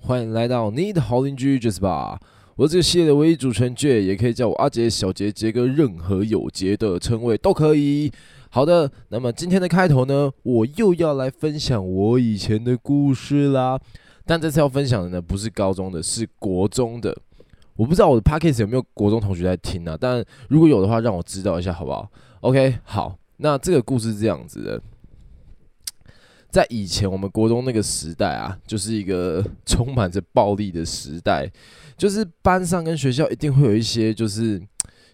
欢迎来到你的好邻居杰斯霸，我这个系列的唯一主持人杰，也可以叫我阿杰、小杰、杰哥，任何有杰的称谓都可以。好的，那么今天的开头呢，我又要来分享我以前的故事啦。但这次要分享的呢，不是高中的，是国中的。我不知道我的 podcast 有没有国中同学在听啊？但如果有的话，让我知道一下好不好？OK，好，那这个故事是这样子的。在以前我们国中那个时代啊，就是一个充满着暴力的时代，就是班上跟学校一定会有一些就是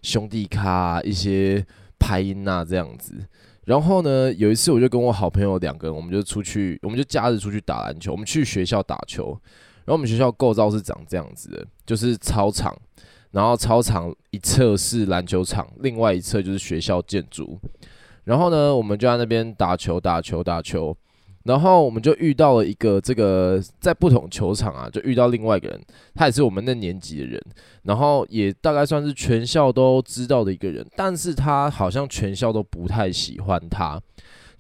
兄弟咖，一些。拍音呐，这样子。然后呢，有一次我就跟我好朋友两个人，我们就出去，我们就假日出去打篮球。我们去学校打球，然后我们学校构造是长这样子的，就是操场，然后操场一侧是篮球场，另外一侧就是学校建筑。然后呢，我们就在那边打球，打球，打球。然后我们就遇到了一个这个在不同球场啊，就遇到另外一个人，他也是我们那年级的人，然后也大概算是全校都知道的一个人，但是他好像全校都不太喜欢他，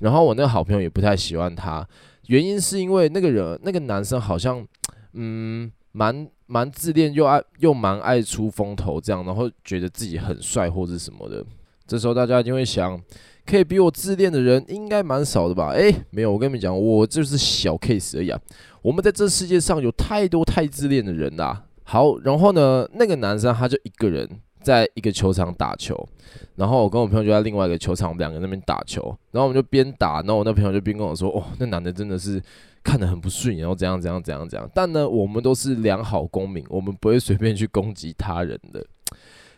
然后我那个好朋友也不太喜欢他，原因是因为那个人那个男生好像嗯蛮蛮自恋又爱又蛮爱出风头这样，然后觉得自己很帅或者什么的，这时候大家一定会想。可以比我自恋的人应该蛮少的吧？诶、没有，我跟你们讲，我就是小 case 而已啊。我们在这世界上有太多太自恋的人啦。好，然后呢，那个男生他就一个人在一个球场打球，然后我跟我朋友就在另外一个球场，我们两个那边打球，然后我们就边打，然后我那朋友就边跟我说：“哦，那男的真的是看得很不顺眼，然后怎样怎样怎样怎样。”但呢，我们都是良好公民，我们不会随便去攻击他人的。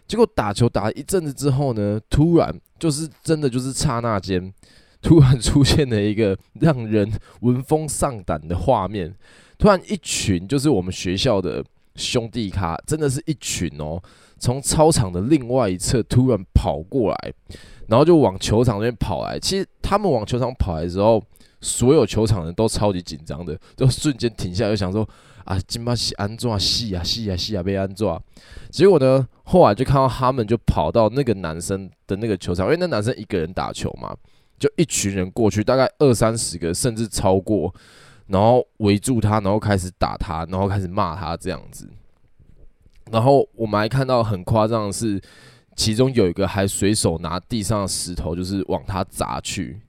结果打球打了一阵子之后呢，突然就是真的就是刹那间，突然出现了一个让人闻风丧胆的画面。突然一群就是我们学校的兄弟咖，真的是一群哦，从操场的另外一侧突然跑过来，然后就往球场那边跑来。其实他们往球场跑来的时候，所有球场人都超级紧张的，就瞬间停下来，就想说。啊，今巴是安怎死啊死啊死啊被安怎？结果呢，后来就看到他们就跑到那个男生的那个球场，因为那男生一个人打球嘛，就一群人过去，大概二三十个甚至超过，然后围住他，然后开始打他，然后开始骂他这样子。然后我们还看到很夸张的是，其中有一个还随手拿地上的石头，就是往他砸去。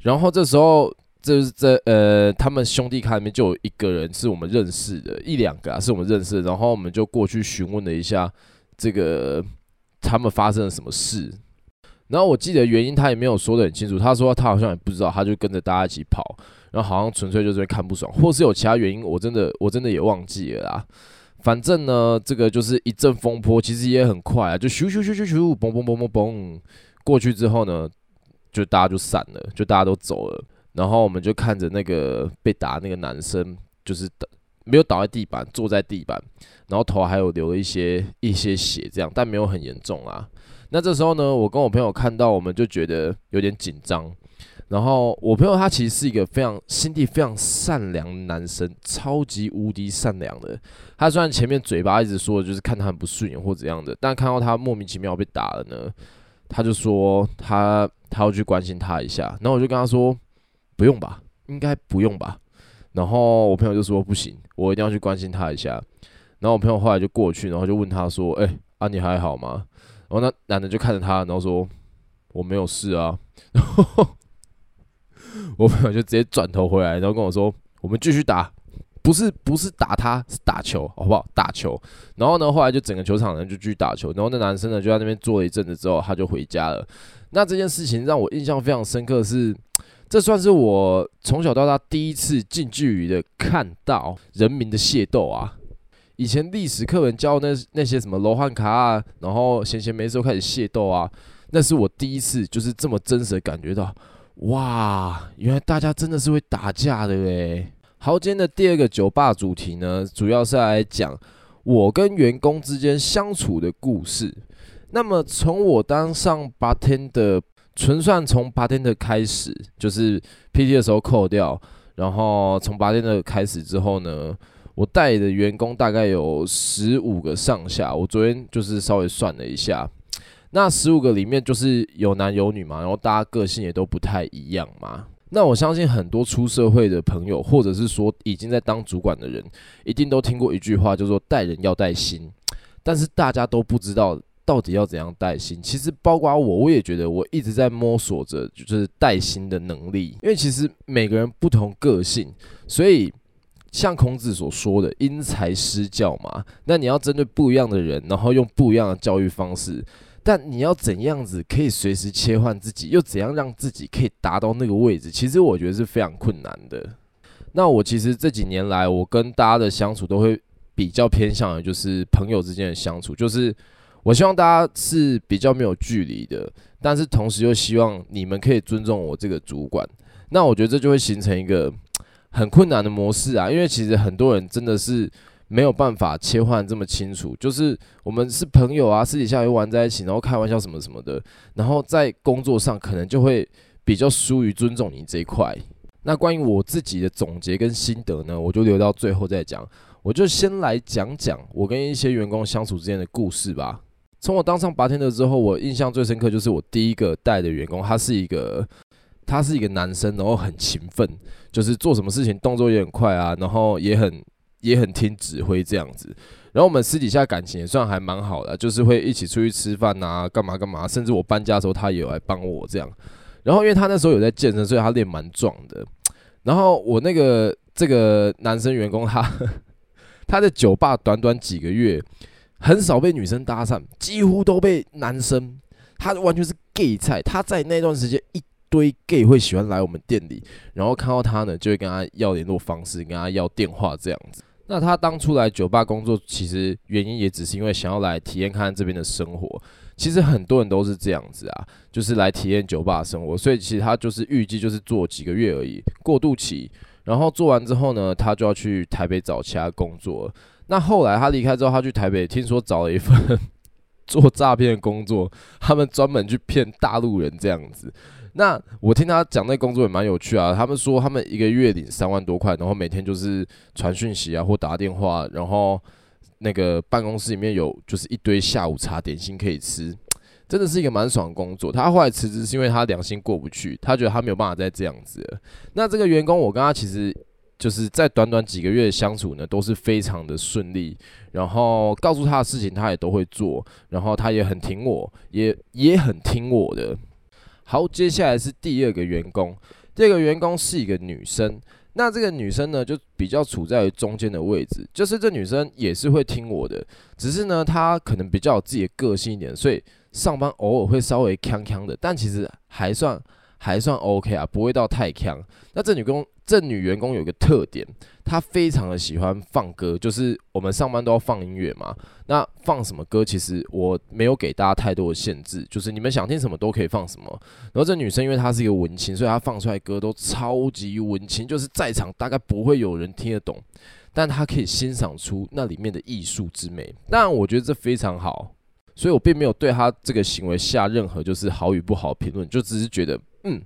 然后这时候。就是这呃，他们兄弟卡里面就有一个人是我们认识的，一两个啊是我们认识的，然后我们就过去询问了一下这个他们发生了什么事。然后我记得原因他也没有说得很清楚，他说他好像也不知道，他就跟着大家一起跑，然后好像纯粹就是看不爽，或是有其他原因，我真的我真的也忘记了啦。反正呢，这个就是一阵风波，其实也很快啊，就咻咻咻咻咻，嘣嘣嘣嘣嘣，过去之后呢，就大家就散了，就大家都走了。然后我们就看着那个被打那个男生，就是没有倒在地板，坐在地板，然后头还有流了一些一些血，这样，但没有很严重啊。那这时候呢，我跟我朋友看到，我们就觉得有点紧张。然后我朋友他其实是一个非常心地非常善良的男生，超级无敌善良的。他虽然前面嘴巴一直说就是看他很不顺眼或怎样的，但看到他莫名其妙被打了呢，他就说他他要去关心他一下。然后我就跟他说。不用吧，应该不用吧。然后我朋友就说不行，我一定要去关心他一下。然后我朋友后来就过去，然后就问他说：“哎，啊你还好吗？”然后那男的就看着他，然后说：“我没有事啊。”然 后我朋友就直接转头回来，然后跟我说：“我们继续打，不是不是打他，是打球，好不好？打球。”然后呢，后来就整个球场人就继续打球。然后那男生呢就在那边坐了一阵子之后，他就回家了。那这件事情让我印象非常深刻是。这算是我从小到大第一次近距离的看到人民的械斗啊！以前历史课本教那那些什么罗汉卡啊，然后闲闲没事开始械斗啊，那是我第一次就是这么真实的感觉到，哇，原来大家真的是会打架的诶。好，今天的第二个酒吧主题呢，主要是来讲我跟员工之间相处的故事。那么从我当上 bartender 纯算从 bartender 开始，就是 PT 的时候扣掉，然后从 bartender 开始之后呢，我带的员工大概有十五个上下。我昨天就是稍微算了一下，那十五个里面就是有男有女嘛，然后大家个性也都不太一样嘛。那我相信很多出社会的朋友，或者是说已经在当主管的人，一定都听过一句话，就是说带人要带心。但是大家都不知道到底要怎样带心。其实包括我，我也觉得我一直在摸索着，就是带心的能力。因为其实每个人不同个性，所以。像孔子所说的“因材施教”嘛，那你要针对不一样的人，然后用不一样的教育方式。但你要怎样子可以随时切换自己，又怎样让自己可以达到那个位置？其实我觉得是非常困难的。那我其实这几年来，我跟大家的相处都会比较偏向于就是朋友之间的相处，就是我希望大家是比较没有距离的，但是同时又希望你们可以尊重我这个主管。那我觉得这就会形成一个。很困难的模式啊，因为其实很多人真的是没有办法切换这么清楚。就是我们是朋友啊，私底下又玩在一起，然后开玩笑什么什么的，然后在工作上可能就会比较疏于尊重你这一块。那关于我自己的总结跟心得呢，我就留到最后再讲。我就先来讲讲我跟一些员工相处之间的故事吧。从我当上 bartender 之后，我印象最深刻就是我第一个带的员工，他是一个。他是一个男生，然后很勤奋，就是做什么事情动作也很快啊，然后也很也很听指挥这样子。然后我们私底下感情也算还蛮好的，就是会一起出去吃饭啊，干嘛干嘛，甚至我搬家的时候他也有来帮我这样。然后因为他那时候有在健身，所以他练蛮壮的。然后我那个这个男生员工他 他在酒吧短短几个月，很少被女生搭讪，几乎都被男生，他完全是 gay 菜。他在那段时间一。堆 gay 会喜欢来我们店里，然后看到他呢，就会跟他要联络方式，跟他要电话这样子。那他当初来酒吧工作，其实原因也只是因为想要来体验看看这边的生活。其实很多人都是这样子啊，就是来体验酒吧生活。所以其实他就是预计就是做几个月而已，过渡期。然后做完之后呢，他就要去台北找其他工作。那后来他离开之后，他去台北，听说找了一份 做诈骗工作，他们专门去骗大陆人这样子。那我听他讲那工作也蛮有趣啊，他们说他们一个月领三万多块，然后每天就是传讯息啊或打电话，然后那个办公室里面有就是一堆下午茶点心可以吃，真的是一个蛮爽的工作。他后来辞职是因为他良心过不去，他觉得他没有办法再这样子了。那这个员工我跟他其实就是在短短几个月相处呢，都是非常的顺利，然后告诉他的事情他也都会做，然后他也很听我，也也很听我的。好，接下来是第二个员工。第二个员工是一个女生，那这个女生呢，就比较处在中间的位置，就是这女生也是会听我的，只是呢，她可能比较有自己的个性一点，所以上班偶尔会稍微呛呛的，但其实还算还算 OK 啊，不会到太呛。那这女工。这女员工有一个特点，她非常的喜欢放歌，就是我们上班都要放音乐嘛。那放什么歌，其实我没有给大家太多的限制，就是你们想听什么都可以放什么。然后这女生因为她是一个文青，所以她放出来歌都超级文青，就是在场大概不会有人听得懂，但她可以欣赏出那里面的艺术之美。当然，我觉得这非常好，所以我并没有对她这个行为下任何就是好与不好评论，就只是觉得嗯，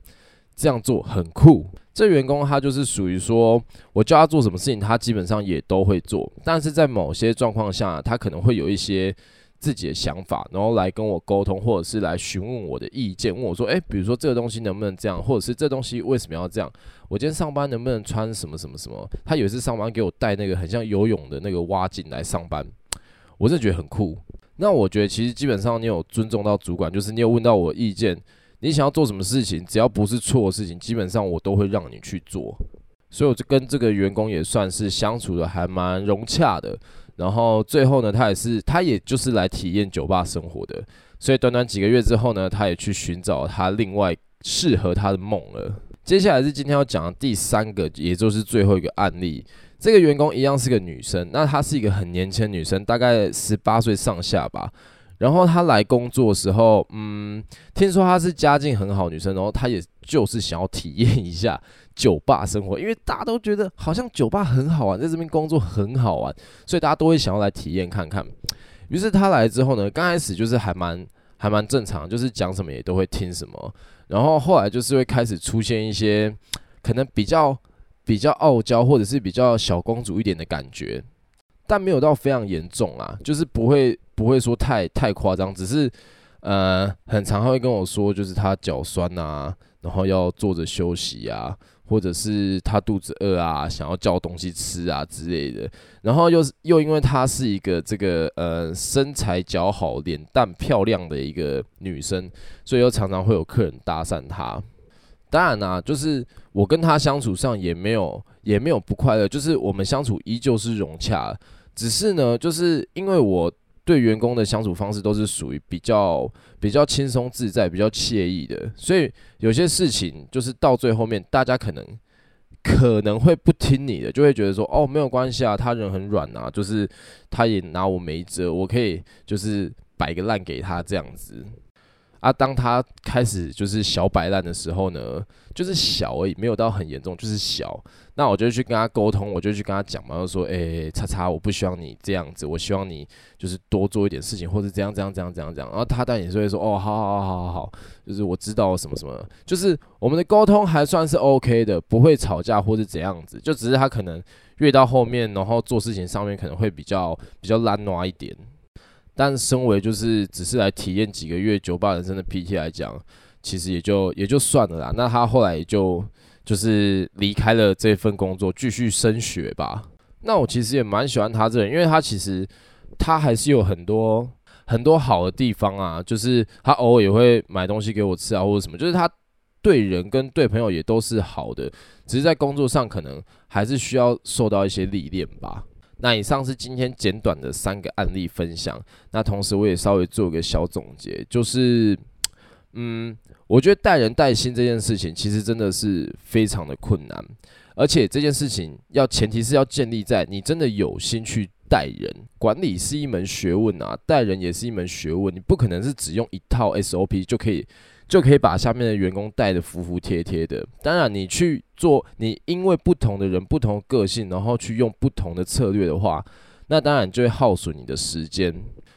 这样做很酷。这员工他就是属于说，我叫他做什么事情，他基本上也都会做。但是在某些状况下，他可能会有一些自己的想法，然后来跟我沟通，或者是来询问我的意见，问我说：“诶，比如说这个东西能不能这样，或者是这东西为什么要这样？我今天上班能不能穿什么什么什么？”他有一次上班给我带那个很像游泳的那个蛙镜来上班，我真的觉得很酷。那我觉得其实基本上你有尊重到主管，就是你有问到我意见。你想要做什么事情，只要不是错的事情，基本上我都会让你去做。所以我就跟这个员工也算是相处的还蛮融洽的。然后最后呢，他也是，他也就是来体验酒吧生活的。所以短短几个月之后呢，他也去寻找他另外适合他的梦了。接下来是今天要讲的第三个，也就是最后一个案例。这个员工一样是个女生，那她是一个很年轻女生，大概十八岁上下吧。然后她来工作的时候，嗯，听说她是家境很好女生，然后她也就是想要体验一下酒吧生活，因为大家都觉得好像酒吧很好玩，在这边工作很好玩，所以大家都会想要来体验看看。于是她来之后呢，刚开始就是还蛮还蛮正常，就是讲什么也都会听什么，然后后来就是会开始出现一些可能比较比较傲娇或者是比较小公主一点的感觉。但没有到非常严重啊，就是不会不会说太太夸张，只是呃，很常会跟我说，就是他脚酸啊，然后要坐着休息啊，或者是他肚子饿啊，想要叫东西吃啊之类的。然后又是又因为她是一个这个呃身材姣好、脸蛋漂亮的一个女生，所以又常常会有客人搭讪她。当然啦、啊，就是我跟她相处上也没有也没有不快乐，就是我们相处依旧是融洽。只是呢，就是因为我对员工的相处方式都是属于比较比较轻松自在、比较惬意的，所以有些事情就是到最后面，大家可能可能会不听你的，就会觉得说哦，没有关系啊，他人很软啊，就是他也拿我没辙，我可以就是摆个烂给他这样子。啊，当他开始就是小摆烂的时候呢，就是小而已，没有到很严重，就是小。那我就去跟他沟通，我就去跟他讲嘛，就说，诶、叉叉，我不希望你这样子，我希望你就是多做一点事情，或者这样这样这样这样这样。然后他当然也是会说，哦，好好好好好好，就是我知道什么什么，就是我们的沟通还算是 OK 的，不会吵架或者怎样子，就只是他可能越到后面，然后做事情上面可能会比较比较懒惰一点。但身为就是只是来体验几个月酒吧人生的 PT 来讲，其实也就也就算了啦。那他后来也就就是离开了这份工作，继续升学吧。那我其实也蛮喜欢他这人，因为他其实他还是有很多很多好的地方啊。就是他偶尔也会买东西给我吃啊，或者什么。就是他对人跟对朋友也都是好的，只是在工作上可能还是需要受到一些历练吧。那以上是今天简短的三个案例分享。那同时我也稍微做个小总结，就是，嗯，我觉得带人带心这件事情其实真的是非常的困难，而且这件事情要前提是要建立在你真的有心去带人。管理是一门学问啊，带人也是一门学问，你不可能是只用一套 SOP 就可以。就可以把下面的员工带得服服帖帖的。当然，你去做，你因为不同的人、不同个性，然后去用不同的策略的话，那当然就会耗损你的时间。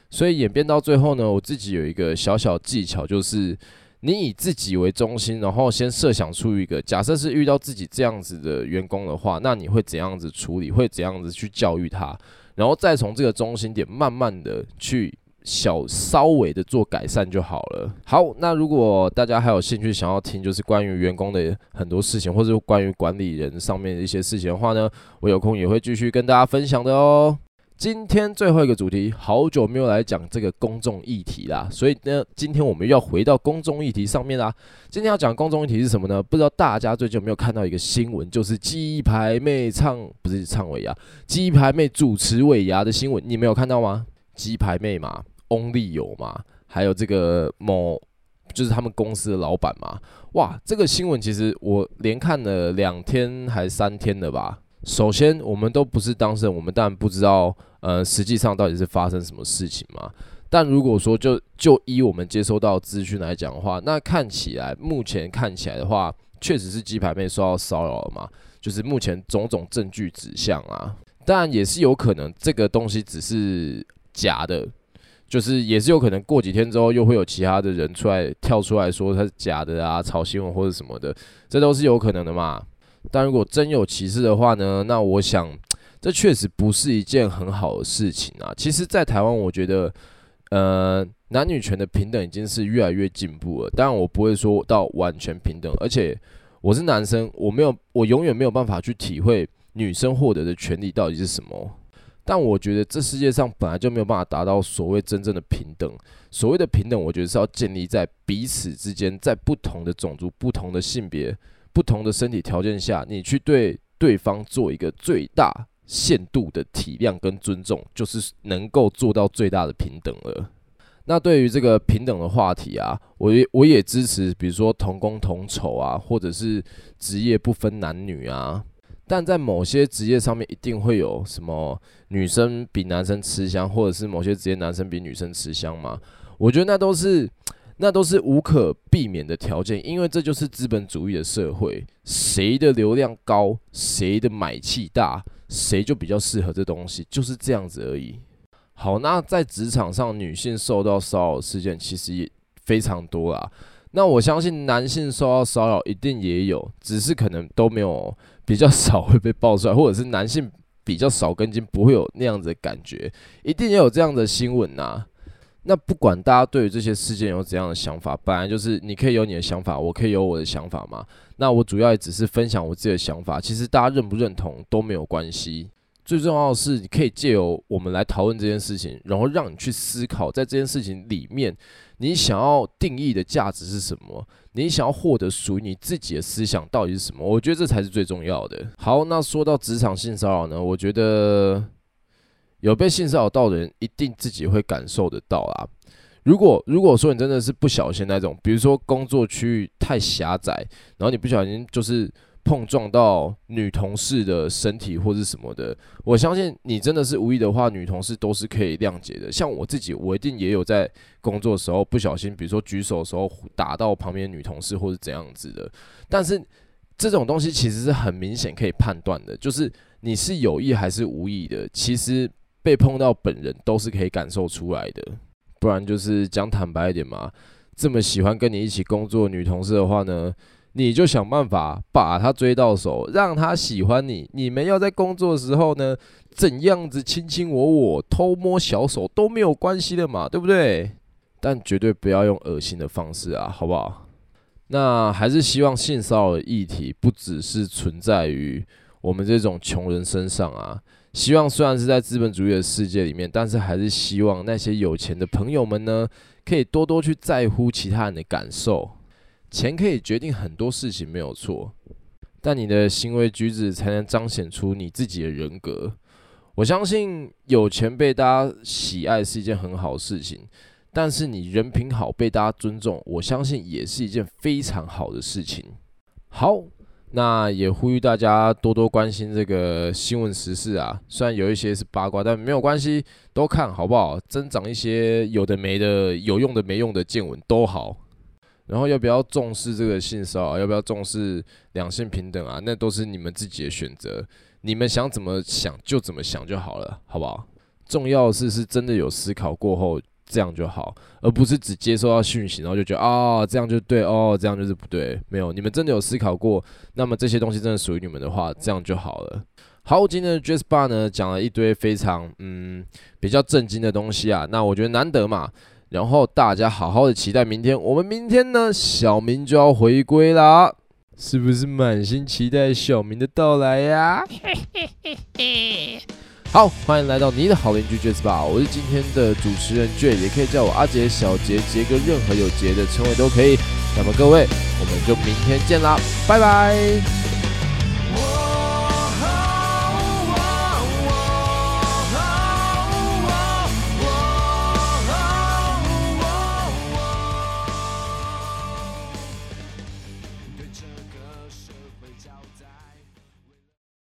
所以演变到最后呢，我自己有一个小小技巧，就是你以自己为中心，然后先设想出一个假设是遇到自己这样子的员工的话，那你会怎样子处理？会怎样子去教育他？然后再从这个中心点慢慢的去。小稍微的做改善就好了。好，那如果大家还有兴趣想要听，就是关于员工的很多事情，或者关于管理人上面的一些事情的话呢，我有空也会继续跟大家分享的哦。今天最后一个主题，好久没有来讲这个公众议题啦，所以呢，今天我们又要回到公众议题上面啦。今天要讲公众议题是什么呢？不知道大家最近有没有看到一个新闻，就是鸡排妹唱，不是唱尾牙，鸡排妹主持尾牙的新闻，你没有看到吗？鸡排妹嘛。Only 有嘛？还有这个某，就是他们公司的老板嘛。哇，这个新闻其实我连看了两天还三天了吧。首先，我们都不是当事人，我们当然不知道，呃，实际上到底是发生什么事情嘛。但如果说就就依我们接收到资讯来讲的话，那看起来目前看起来的话，确实是鸡排妹受到骚扰了嘛。就是目前种种证据指向啊，当然也是有可能这个东西只是假的。就是也是有可能过几天之后又会有其他的人出来跳出来说他是假的啊，炒新闻或者什么的，这都是有可能的嘛。但如果真有其事的话呢，那我想这确实不是一件很好的事情啊。其实，在台湾，我觉得呃男女权的平等已经是越来越进步了。当然，我不会说到完全平等，而且我是男生，我没有我永远没有办法去体会女生获得的权利到底是什么。但我觉得这世界上本来就没有办法达到所谓真正的平等。所谓的平等，我觉得是要建立在彼此之间，在不同的种族、不同的性别、不同的身体条件下，你去对对方做一个最大限度的体谅跟尊重，就是能够做到最大的平等了。那对于这个平等的话题啊，我也我也支持，比如说同工同酬啊，或者是职业不分男女啊。但在某些职业上面，一定会有什么女生比男生吃香，或者是某些职业男生比女生吃香吗？我觉得那都是那都是无可避免的条件，因为这就是资本主义的社会，谁的流量高，谁的买气大，谁就比较适合这东西，就是这样子而已。好，那在职场上，女性受到骚扰事件其实也非常多啦。那我相信男性受到骚扰一定也有，只是可能都没有。比较少会被爆出来，或者是男性比较少跟进，不会有那样子的感觉，一定也有这样的新闻呐。那不管大家对于这些事件有怎样的想法，本来就是你可以有你的想法，我可以有我的想法嘛。那我主要也只是分享我自己的想法，其实大家认不认同都没有关系。最重要的是，你可以借由我们来讨论这件事情，然后让你去思考，在这件事情里面，你想要定义的价值是什么？你想要获得属于你自己的思想到底是什么？我觉得这才是最重要的。好，那说到职场性骚扰呢，我觉得有被性骚扰到的人，一定自己会感受得到啦。如果如果说你真的是不小心那种，比如说工作区域太狭窄，然后你不小心就是。碰撞到女同事的身体或是什么的，我相信你真的是无意的话，女同事都是可以谅解的。像我自己，我一定也有在工作的时候不小心，比如说举手的时候打到旁边女同事或是怎样子的。但是这种东西其实是很明显可以判断的，就是你是有意还是无意的，其实被碰到本人都是可以感受出来的。不然就是讲坦白一点嘛，这么喜欢跟你一起工作女同事的话呢，你就想办法把他追到手，让他喜欢你。你们要在工作的时候呢，怎样子卿卿我我、偷摸小手都没有关系的嘛，对不对？但绝对不要用恶心的方式啊，好不好？那还是希望性骚扰的议题不只是存在于我们这种穷人身上啊。希望虽然是在资本主义的世界里面，但是还是希望那些有钱的朋友们呢，可以多多去在乎其他人的感受。钱可以决定很多事情，没有错，但你的行为举止才能彰显出你自己的人格。我相信有钱被大家喜爱是一件很好的事情，但是你人品好被大家尊重，我相信也是一件非常好的事情。好，那也呼吁大家多多关心这个新闻时事啊，虽然有一些是八卦，但没有关系，都看好不好？增长一些有的没的、有用的没用的见闻都好。然后要不要重视这个性骚扰？要不要重视两性平等啊？那都是你们自己的选择，你们想怎么想就怎么想就好了，好不好？重要的是是真的有思考过后这样就好，而不是只接收到讯息然后就觉得啊、这样就对哦，这样就是不对。没有，你们真的有思考过，那么这些东西真的属于你们的话，这样就好了。好，今天的 Jazz Bar 呢讲了一堆非常嗯比较震惊的东西啊，那我觉得难得嘛。然后大家好好的期待明天，我们明天呢，小明就要回归啦，是不是满心期待小明的到来呀？好，欢迎来到你的好邻居杰斯吧，我是今天的主持人 J，也可以叫我阿杰、小杰、杰哥，任何有杰的称谓都可以。那么各位，我们就明天见啦，拜拜。